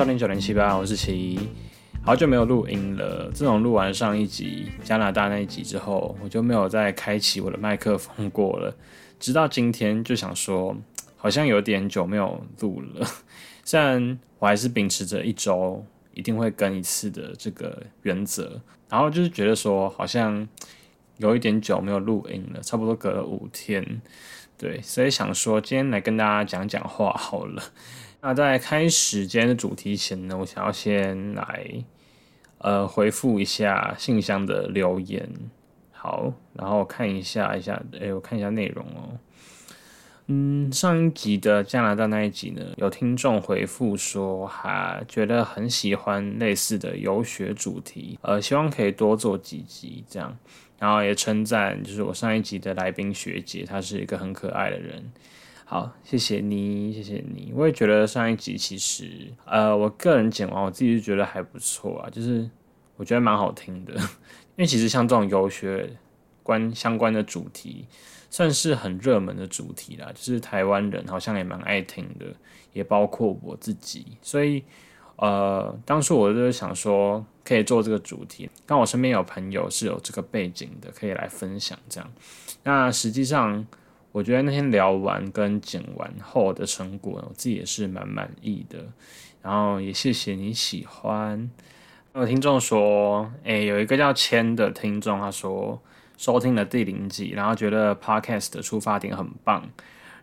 迎收听九零七八，我是奇。好久没有录音了，自从录完上一集加拿大那一集之后，我就没有再开启我的麦克风过了。直到今天就想说，好像有点久没有录了。虽然我还是秉持着一周一定会更一次的这个原则，然后就是觉得说，好像有一点久没有录音了，差不多隔了五天。对，所以想说今天来跟大家讲讲话好了。那在开始今天的主题前呢，我想要先来呃回复一下信箱的留言。好，然后看一下一下，哎，我看一下内容哦。嗯，上一集的加拿大那一集呢，有听众回复说，哈觉得很喜欢类似的游学主题，呃，希望可以多做几集这样。然后也称赞，就是我上一集的来宾学姐，她是一个很可爱的人。好，谢谢你，谢谢你。我也觉得上一集其实，呃，我个人剪完，我自己就觉得还不错啊，就是我觉得蛮好听的。因为其实像这种游学关相关的主题，算是很热门的主题啦，就是台湾人好像也蛮爱听的，也包括我自己，所以。呃，当初我就是想说，可以做这个主题。刚我身边有朋友是有这个背景的，可以来分享这样。那实际上，我觉得那天聊完跟剪完后的成果，我自己也是蛮满意的。然后也谢谢你喜欢。有听众说，诶，有一个叫千的听众，他说收听了第零集，然后觉得 podcast 的出发点很棒，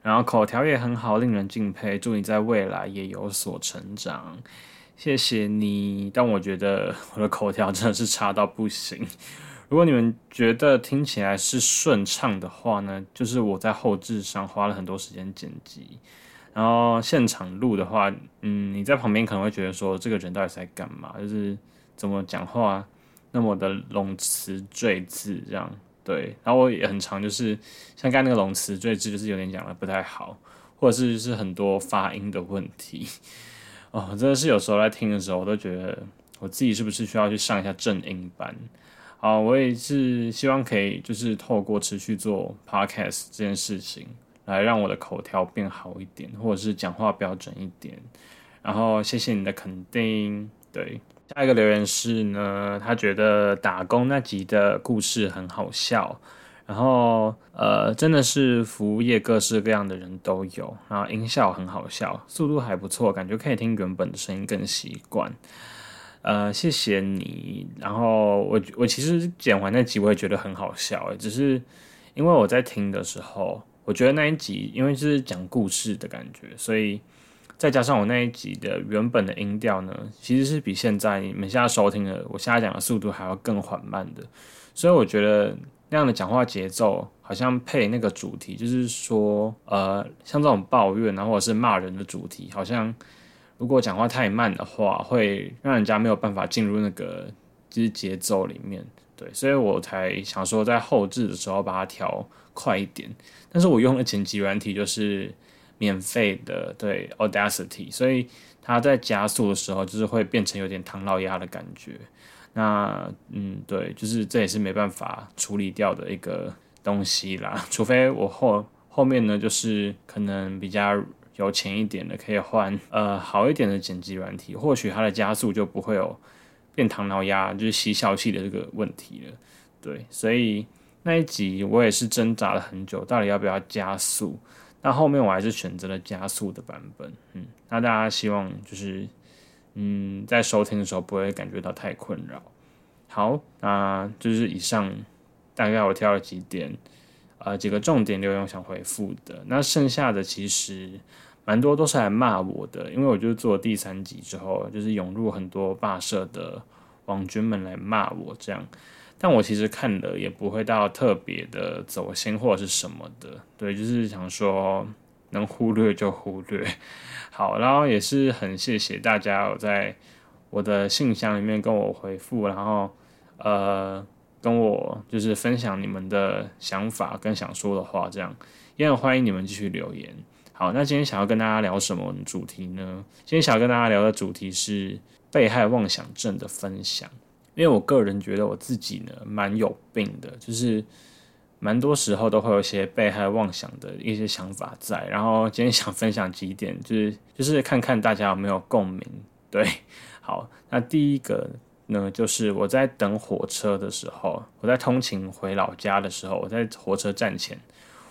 然后口条也很好，令人敬佩。祝你在未来也有所成长。谢谢你，但我觉得我的口条真的是差到不行。如果你们觉得听起来是顺畅的话呢，就是我在后置上花了很多时间剪辑，然后现场录的话，嗯，你在旁边可能会觉得说这个人到底在干嘛，就是怎么讲话那么的冗词赘字这样。对，然后我也很常就是像刚那个冗词赘字，就是有点讲的不太好，或者是就是很多发音的问题。哦，真的是有时候在听的时候，我都觉得我自己是不是需要去上一下正音班？好，我也是希望可以就是透过持续做 podcast 这件事情，来让我的口条变好一点，或者是讲话标准一点。然后谢谢你的肯定。对，下一个留言是呢，他觉得打工那集的故事很好笑。然后，呃，真的是服务业各式各样的人都有，然后音效很好笑，速度还不错，感觉可以听原本的声音更习惯。呃，谢谢你。然后我我其实剪完那集我也觉得很好笑，只是因为我在听的时候，我觉得那一集因为是讲故事的感觉，所以再加上我那一集的原本的音调呢，其实是比现在你们现在收听的我现在讲的速度还要更缓慢的，所以我觉得。那样的讲话节奏，好像配那个主题，就是说，呃，像这种抱怨啊，或者是骂人的主题，好像如果讲话太慢的话，会让人家没有办法进入那个就是节奏里面。对，所以我才想说，在后置的时候把它调快一点。但是我用的剪辑软体就是免费的，对，Audacity，所以它在加速的时候，就是会变成有点唐老鸭的感觉。那嗯，对，就是这也是没办法处理掉的一个东西啦。除非我后后面呢，就是可能比较有钱一点的，可以换呃好一点的剪辑软体，或许它的加速就不会有变唐老鸭，就是吸笑气的这个问题了。对，所以那一集我也是挣扎了很久，到底要不要加速？那后面我还是选择了加速的版本。嗯，那大家希望就是。嗯，在收听的时候不会感觉到太困扰。好，那就是以上大概我挑了几点，呃，几个重点留言想回复的。那剩下的其实蛮多都是来骂我的，因为我就做第三集之后，就是涌入很多霸社的网军们来骂我这样。但我其实看了也不会到特别的走心或者是什么的，对，就是想说。能忽略就忽略，好，然后也是很谢谢大家有在我的信箱里面跟我回复，然后呃跟我就是分享你们的想法跟想说的话，这样也很欢迎你们继续留言。好，那今天想要跟大家聊什么主题呢？今天想要跟大家聊的主题是被害妄想症的分享，因为我个人觉得我自己呢蛮有病的，就是。蛮多时候都会有一些被害妄想的一些想法在，然后今天想分享几点，就是就是看看大家有没有共鸣对，好，那第一个呢，就是我在等火车的时候，我在通勤回老家的时候，我在火车站前，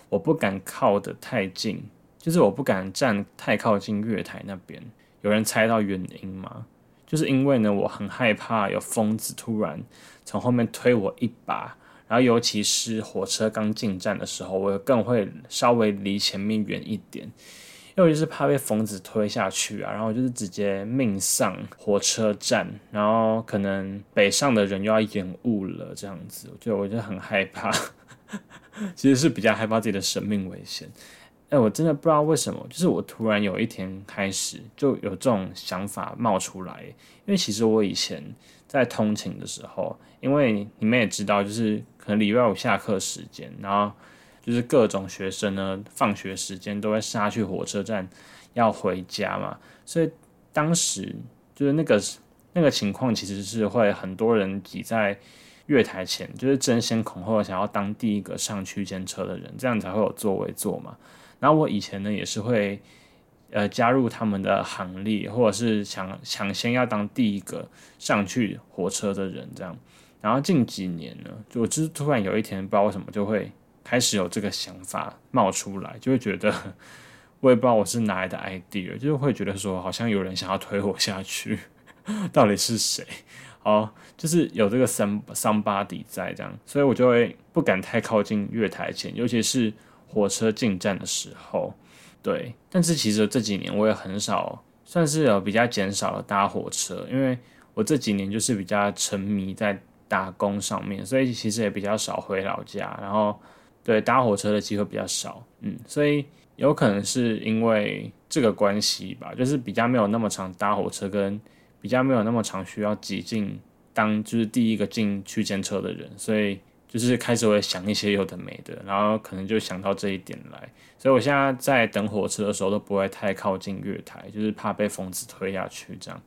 我不敢靠得太近，就是我不敢站太靠近月台那边。有人猜到原因吗？就是因为呢，我很害怕有疯子突然从后面推我一把，然后尤其是火车刚进站的时候，我更会稍微离前面远一点。因为就是怕被疯子推下去啊，然后就是直接命丧火车站，然后可能北上的人又要延误了，这样子，我觉得我就很害怕，其实是比较害怕自己的生命危险。哎，我真的不知道为什么，就是我突然有一天开始就有这种想法冒出来，因为其实我以前在通勤的时候，因为你们也知道，就是可能礼拜五下课时间，然后。就是各种学生呢，放学时间都会杀去火车站要回家嘛，所以当时就是那个那个情况，其实是会很多人挤在月台前，就是争先恐后想要当第一个上区间车的人，这样才会有座位坐嘛。然后我以前呢也是会呃加入他们的行列，或者是抢抢先要当第一个上去火车的人这样。然后近几年呢，就我就是突然有一天不知道为什么就会。开始有这个想法冒出来，就会觉得 我也不知道我是哪来的 idea，就是会觉得说好像有人想要推我下去，到底是谁？哦，就是有这个 some somebody 在这样，所以我就会不敢太靠近月台前，尤其是火车进站的时候。对，但是其实这几年我也很少，算是有比较减少了搭火车，因为我这几年就是比较沉迷在打工上面，所以其实也比较少回老家，然后。对搭火车的机会比较少，嗯，所以有可能是因为这个关系吧，就是比较没有那么常搭火车，跟比较没有那么长需要挤进当就是第一个进区间车的人，所以就是开始会想一些有的没的，然后可能就想到这一点来，所以我现在在等火车的时候都不会太靠近月台，就是怕被疯子推下去这样，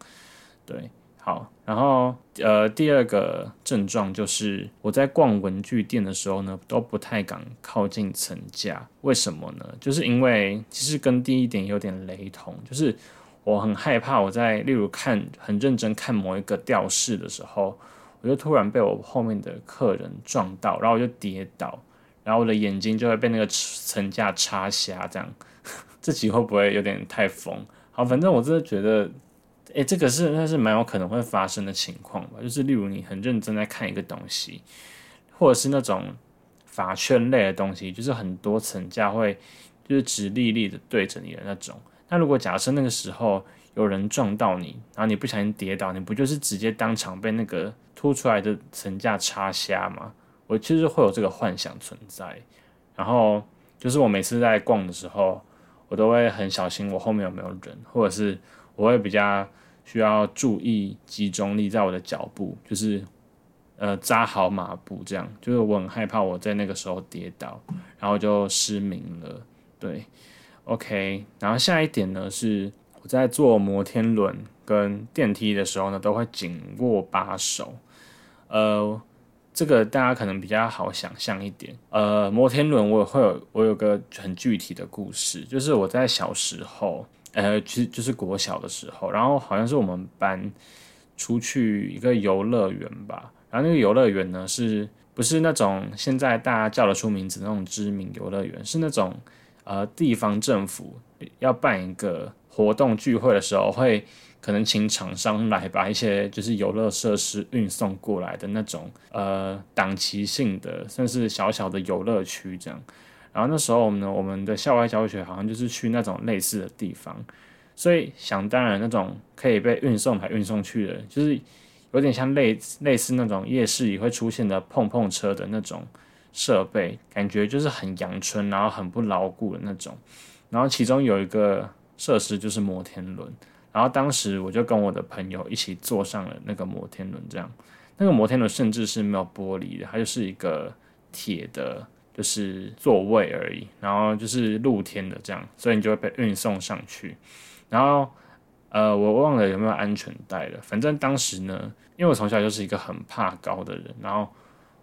对。好，然后呃，第二个症状就是我在逛文具店的时候呢，都不太敢靠近层架。为什么呢？就是因为其实跟第一点有点雷同，就是我很害怕我在例如看很认真看某一个吊饰的时候，我就突然被我后面的客人撞到，然后我就跌倒，然后我的眼睛就会被那个层架插瞎，这样，这集会不会有点太疯？好，反正我真的觉得。诶，这个是那是蛮有可能会发生的情况吧？就是例如你很认真在看一个东西，或者是那种法圈类的东西，就是很多层架会就是直立立的对着你的那种。那如果假设那个时候有人撞到你，然后你不小心跌倒，你不就是直接当场被那个凸出来的层架插瞎吗？我其实会有这个幻想存在。然后就是我每次在逛的时候，我都会很小心我后面有没有人，或者是我会比较。需要注意集中力在我的脚步，就是呃扎好马步，这样就是我很害怕我在那个时候跌倒，然后就失明了。对，OK。然后下一点呢是我在坐摩天轮跟电梯的时候呢，都会紧握把手。呃，这个大家可能比较好想象一点。呃，摩天轮我会有我有个很具体的故事，就是我在小时候。呃，其实就是国小的时候，然后好像是我们班出去一个游乐园吧，然后那个游乐园呢，是不是那种现在大家叫得出名字那种知名游乐园？是那种呃地方政府要办一个活动聚会的时候，会可能请厂商来把一些就是游乐设施运送过来的那种呃档期性的，算是小小的游乐区这样。然后那时候呢，我们的校外教学好像就是去那种类似的地方，所以想当然那种可以被运送来运送去的，就是有点像类类似那种夜市里会出现的碰碰车的那种设备，感觉就是很阳春，然后很不牢固的那种。然后其中有一个设施就是摩天轮，然后当时我就跟我的朋友一起坐上了那个摩天轮，这样那个摩天轮甚至是没有玻璃的，它就是一个铁的。就是座位而已，然后就是露天的这样，所以你就会被运送上去。然后，呃，我忘了有没有安全带了。反正当时呢，因为我从小就是一个很怕高的人，然后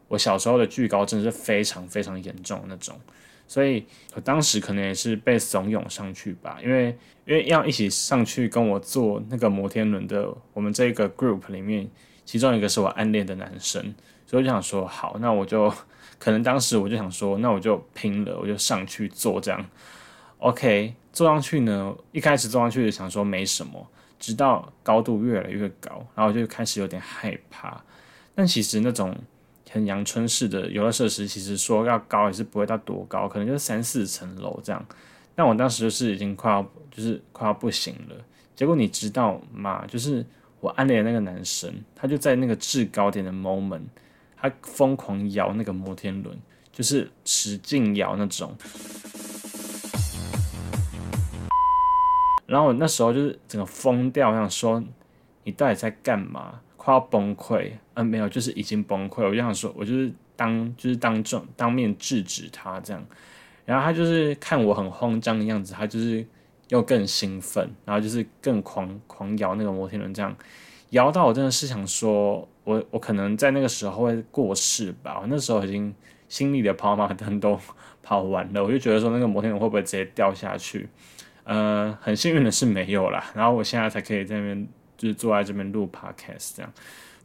我小时候的惧高症是非常非常严重的那种，所以我当时可能也是被怂恿上去吧，因为因为要一起上去跟我坐那个摩天轮的，我们这个 group 里面，其中一个是我暗恋的男生，所以我就想说，好，那我就可能当时我就想说，那我就拼了，我就上去坐这样。OK，坐上去呢，一开始坐上去想说没什么，直到高度越来越高，然后就开始有点害怕。但其实那种。阳春式的游乐设施，其实说要高也是不会到多高，可能就是三四层楼这样。但我当时就是已经快要就是快要不行了。结果你知道吗？就是我暗恋的那个男生，他就在那个制高点的 moment，他疯狂摇那个摩天轮，就是使劲摇那种。然后我那时候就是整个疯掉，我想说你到底在干嘛？快要崩溃，嗯，没有，就是已经崩溃。我就想说，我就是当就是当众当面制止他这样，然后他就是看我很慌张的样子，他就是又更兴奋，然后就是更狂狂摇那个摩天轮，这样摇到我真的是想说，我我可能在那个时候会过世吧。我那时候已经心里的跑马灯都跑完了，我就觉得说那个摩天轮会不会直接掉下去？呃，很幸运的是没有啦。然后我现在才可以在那边。就是坐在这边录 podcast 这样，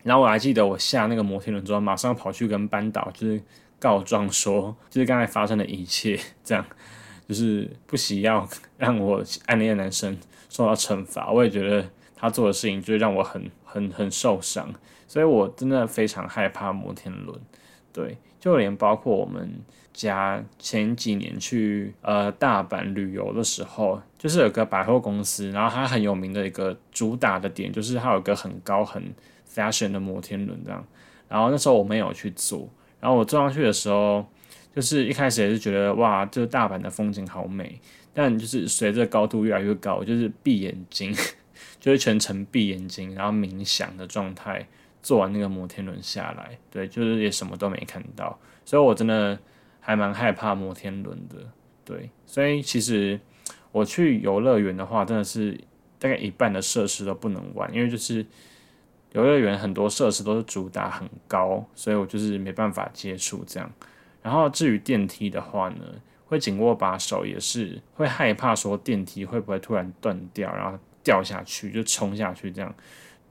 然后我还记得我下那个摩天轮之后，马上跑去跟班导就是告状说，就是刚才发生的一切这样，就是不惜要让我暗恋的男生受到惩罚。我也觉得他做的事情就是让我很很很受伤，所以我真的非常害怕摩天轮。对，就连包括我们家前几年去呃大阪旅游的时候，就是有个百货公司，然后它很有名的一个主打的点就是它有个很高很 fashion 的摩天轮这样。然后那时候我没有去坐，然后我坐上去的时候，就是一开始也是觉得哇，这个大阪的风景好美，但就是随着高度越来越高，就是闭眼睛，就是全程闭眼睛，然后冥想的状态。坐完那个摩天轮下来，对，就是也什么都没看到，所以我真的还蛮害怕摩天轮的，对，所以其实我去游乐园的话，真的是大概一半的设施都不能玩，因为就是游乐园很多设施都是主打很高，所以我就是没办法接触这样。然后至于电梯的话呢，会紧握把手，也是会害怕说电梯会不会突然断掉，然后掉下去就冲下去这样。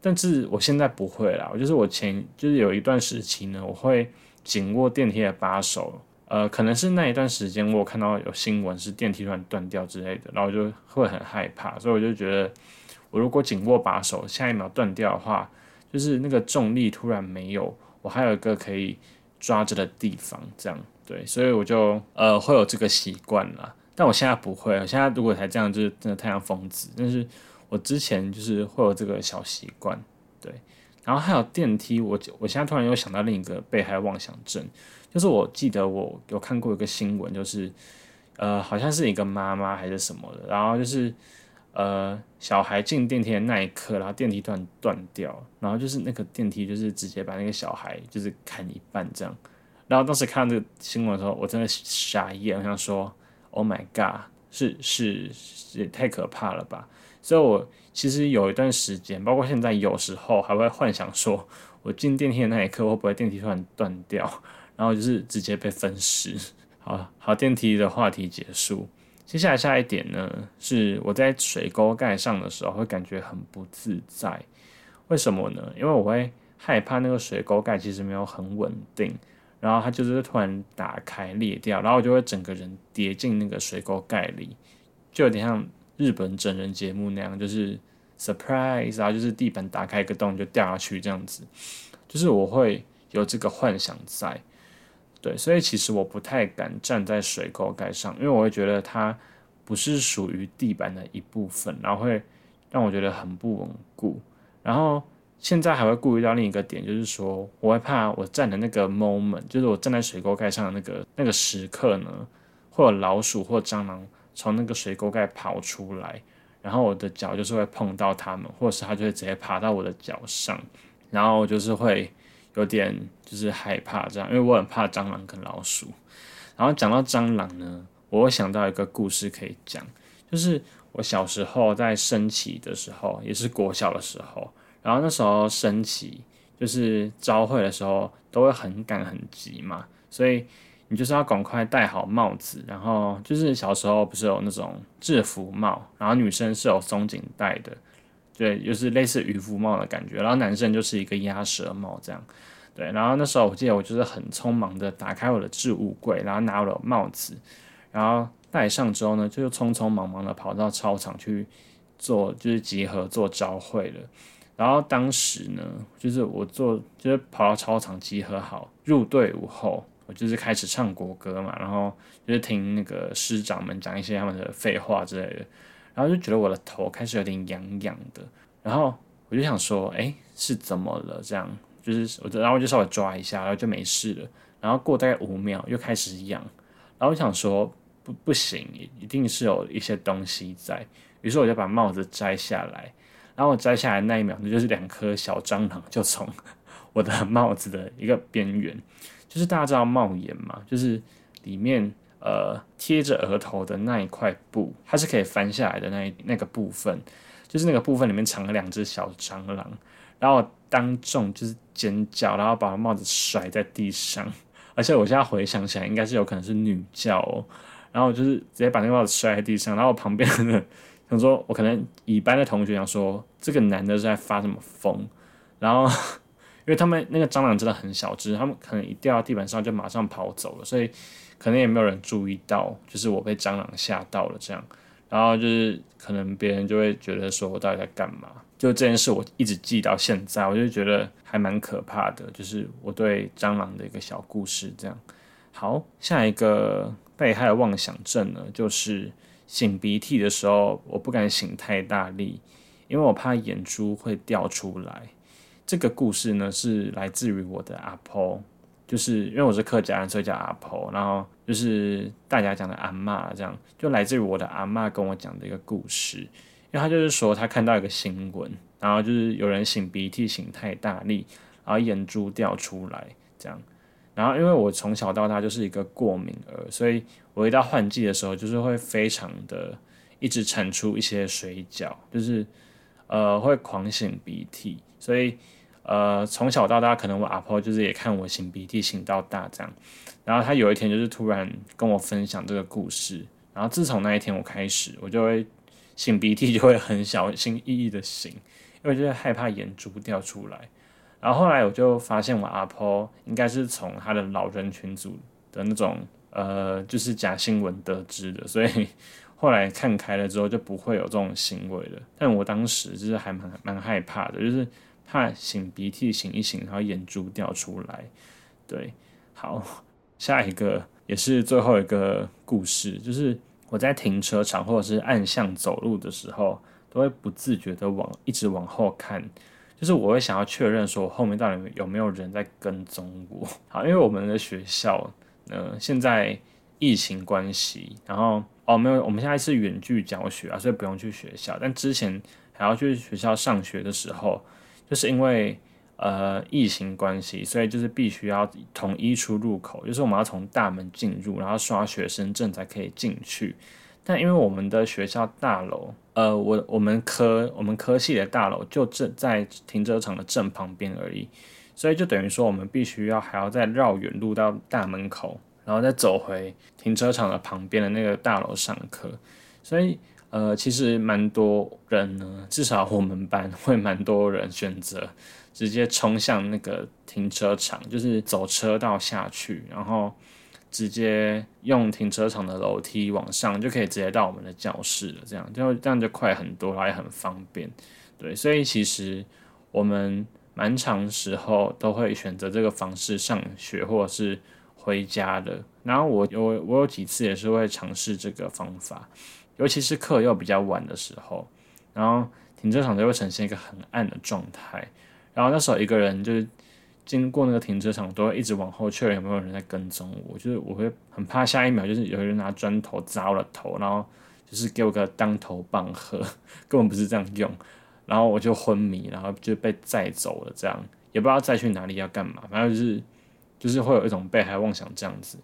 但是我现在不会啦，我就是我前就是有一段时期呢，我会紧握电梯的把手，呃，可能是那一段时间我看到有新闻是电梯突然断掉之类的，然后就会很害怕，所以我就觉得我如果紧握把手，下一秒断掉的话，就是那个重力突然没有，我还有一个可以抓着的地方，这样对，所以我就呃会有这个习惯了。但我现在不会，我现在如果才这样，就是真的太像疯子，但是。我之前就是会有这个小习惯，对，然后还有电梯，我我现在突然又想到另一个被害妄想症，就是我记得我有看过一个新闻，就是呃好像是一个妈妈还是什么的，然后就是呃小孩进电梯的那一刻，然后电梯突然断掉，然后就是那个电梯就是直接把那个小孩就是砍一半这样，然后当时看到这个新闻的时候，我真的傻眼，我想说 Oh my God，是是也太可怕了吧。所以，我其实有一段时间，包括现在，有时候还会幻想说，我进电梯的那一刻，会不会电梯突然断掉，然后就是直接被分尸。好好，电梯的话题结束。接下来下一点呢，是我在水沟盖上的时候会感觉很不自在。为什么呢？因为我会害怕那个水沟盖其实没有很稳定，然后它就是突然打开裂掉，然后我就会整个人跌进那个水沟盖里，就有点像。日本整人节目那样，就是 surprise 啊，就是地板打开一个洞就掉下去这样子，就是我会有这个幻想在，对，所以其实我不太敢站在水沟盖上，因为我会觉得它不是属于地板的一部分，然后会让我觉得很不稳固。然后现在还会顾虑到另一个点，就是说我会怕我站的那个 moment，就是我站在水沟盖上的那个那个时刻呢，会有老鼠或蟑螂。从那个水沟盖跑出来，然后我的脚就是会碰到它们，或者是它就会直接爬到我的脚上，然后就是会有点就是害怕这样，因为我很怕蟑螂跟老鼠。然后讲到蟑螂呢，我会想到一个故事可以讲，就是我小时候在升旗的时候，也是国小的时候，然后那时候升旗就是朝会的时候都会很赶很急嘛，所以。你就是要赶快戴好帽子，然后就是小时候不是有那种制服帽，然后女生是有松紧带的，对，就是类似渔夫帽的感觉，然后男生就是一个鸭舌帽这样，对，然后那时候我记得我就是很匆忙的打开我的置物柜，然后拿我的帽子，然后戴上之后呢，就匆匆忙忙的跑到操场去做，就是集合做招会了。然后当时呢，就是我做，就是跑到操场集合好入队伍后，我就是开始唱国歌嘛，然后就是听那个师长们讲一些他们的废话之类的，然后就觉得我的头开始有点痒痒的，然后我就想说，哎，是怎么了？这样就是我，然后我就稍微抓一下，然后就没事了。然后过大概五秒又开始痒，然后我想说，不不行，一定是有一些东西在，于是我就把帽子摘下来。然后我摘下来那一秒，那就是两颗小蟑螂就从我的帽子的一个边缘，就是大家知道帽檐嘛，就是里面呃贴着额头的那一块布，它是可以翻下来的那那个部分，就是那个部分里面藏了两只小蟑螂，然后当众就是尖叫，然后把帽子甩在地上，而且我现在回想起来，应该是有可能是女教，哦，然后就是直接把那个帽子摔在地上，然后旁边的。想说，我可能乙班的同学想说，这个男的是在发什么疯？然后，因为他们那个蟑螂真的很小只，他们可能一掉到地板上就马上跑走了，所以可能也没有人注意到，就是我被蟑螂吓到了这样。然后就是可能别人就会觉得说我到底在干嘛？就这件事我一直记到现在，我就觉得还蛮可怕的，就是我对蟑螂的一个小故事这样。好，下一个被害妄想症呢，就是。擤鼻涕的时候，我不敢擤太大力，因为我怕眼珠会掉出来。这个故事呢，是来自于我的阿婆，就是因为我是客家人，所以叫阿婆。然后就是大家讲的阿妈，这样就来自于我的阿妈跟我讲的一个故事。因为他就是说，他看到一个新闻，然后就是有人擤鼻涕擤太大力，然后眼珠掉出来，这样。然后因为我从小到大就是一个过敏儿，所以我一到换季的时候，就是会非常的一直产出一些水饺，就是呃会狂擤鼻涕，所以呃从小到大，可能我阿婆就是也看我擤鼻涕擤到大这样。然后他有一天就是突然跟我分享这个故事，然后自从那一天我开始，我就会擤鼻涕就会很小心翼翼的擤，因为就是害怕眼珠掉出来。然后后来我就发现我阿婆应该是从他的老人群组的那种呃，就是假新闻得知的，所以后来看开了之后就不会有这种行为了。但我当时就是还蛮蛮害怕的，就是怕擤鼻涕擤一擤，然后眼珠掉出来。对，好，下一个也是最后一个故事，就是我在停车场或者是暗巷走路的时候，都会不自觉的往一直往后看。就是我会想要确认说，后面到底有没有人在跟踪我。好，因为我们的学校，呃，现在疫情关系，然后哦，没有，我们现在是远距教学啊，所以不用去学校。但之前还要去学校上学的时候，就是因为呃疫情关系，所以就是必须要统一出入口，就是我们要从大门进入，然后刷学生证才可以进去。但因为我们的学校大楼，呃，我我们科我们科系的大楼就正在停车场的正旁边而已，所以就等于说我们必须要还要再绕远路到大门口，然后再走回停车场的旁边的那个大楼上课。所以呃，其实蛮多人呢，至少我们班会蛮多人选择直接冲向那个停车场，就是走车道下去，然后。直接用停车场的楼梯往上，就可以直接到我们的教室了。这样就这样就快很多，然后也很方便。对，所以其实我们蛮长时候都会选择这个方式上学或者是回家的。然后我有我有几次也是会尝试这个方法，尤其是课又比较晚的时候，然后停车场就会呈现一个很暗的状态。然后那时候一个人就是。经过那个停车场，都会一直往后确认有没有人在跟踪我。就是我会很怕下一秒就是有人拿砖头砸我的头，然后就是给我个当头棒喝，根本不是这样用。然后我就昏迷，然后就被载走了，这样也不知道再去哪里要干嘛。反正就是就是会有一种被害妄想这样子。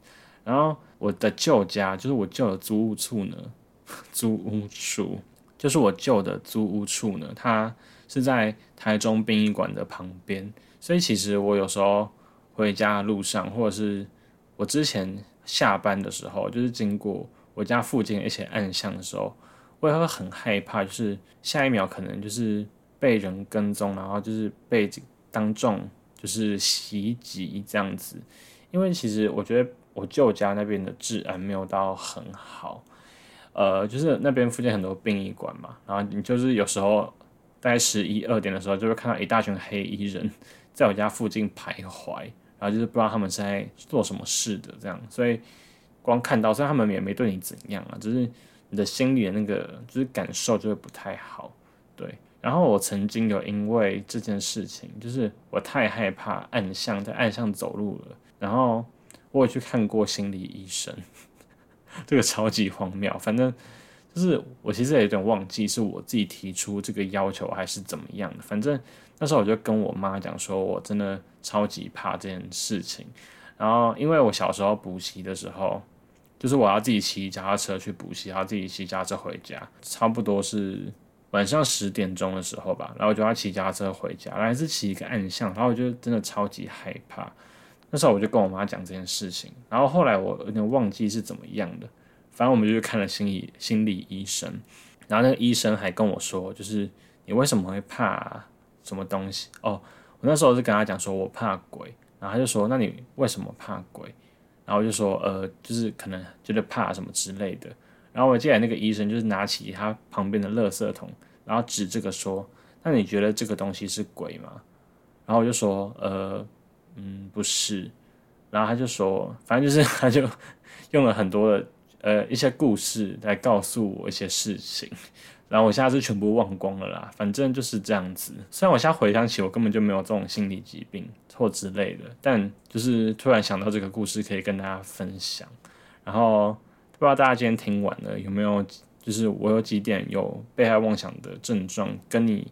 然后我的旧家，就是我旧的租屋处呢，租屋处就是我旧的租屋处呢，它是在台中殡仪馆的旁边。所以其实我有时候回家的路上，或者是我之前下班的时候，就是经过我家附近一些暗巷的时候，我也会很害怕，就是下一秒可能就是被人跟踪，然后就是被当众就是袭击这样子。因为其实我觉得我舅家那边的治安没有到很好，呃，就是那边附近很多殡仪馆嘛，然后你就是有时候大概十一二点的时候，就会看到一大群黑衣人在我家附近徘徊。然后就是不知道他们是在做什么事的，这样，所以光看到，虽然他们也没对你怎样啊，只是你的心里的那个就是感受就会不太好，对。然后我曾经有因为这件事情，就是我太害怕暗巷，在暗巷走路了，然后我也去看过心理医生，这个超级荒谬。反正就是我其实也有点忘记是我自己提出这个要求还是怎么样的，反正。那时候我就跟我妈讲说，我真的超级怕这件事情。然后，因为我小时候补习的时候，就是我要自己骑脚踏车去补习，然后自己骑脚踏车回家，差不多是晚上十点钟的时候吧。然后我就要骑脚踏车回家，还是骑一个暗巷，然后我就真的超级害怕。那时候我就跟我妈讲这件事情。然后后来我有点忘记是怎么样的，反正我们就去看了心理心理医生。然后那个医生还跟我说，就是你为什么会怕？什么东西？哦，我那时候是跟他讲说，我怕鬼，然后他就说，那你为什么怕鬼？然后我就说，呃，就是可能觉得怕什么之类的。然后我记得那个医生就是拿起他旁边的垃圾桶，然后指这个说，那你觉得这个东西是鬼吗？然后我就说，呃，嗯，不是。然后他就说，反正就是 他就用了很多的呃一些故事来告诉我一些事情。然后我现在是全部忘光了啦，反正就是这样子。虽然我现在回想起，我根本就没有这种心理疾病或之类的，但就是突然想到这个故事可以跟大家分享。然后不知道大家今天听完了有没有，就是我有几点有被害妄想的症状跟你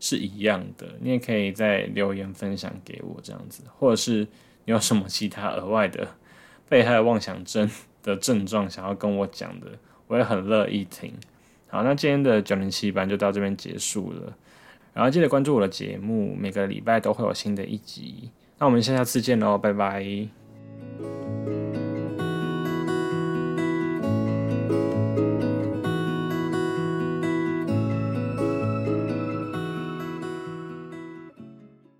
是一样的，你也可以在留言分享给我这样子，或者是你有什么其他额外的被害妄想症的症状想要跟我讲的，我也很乐意听。好，那今天的九零七班就到这边结束了。然后记得关注我的节目，每个礼拜都会有新的一集。那我们下下次见喽，拜拜。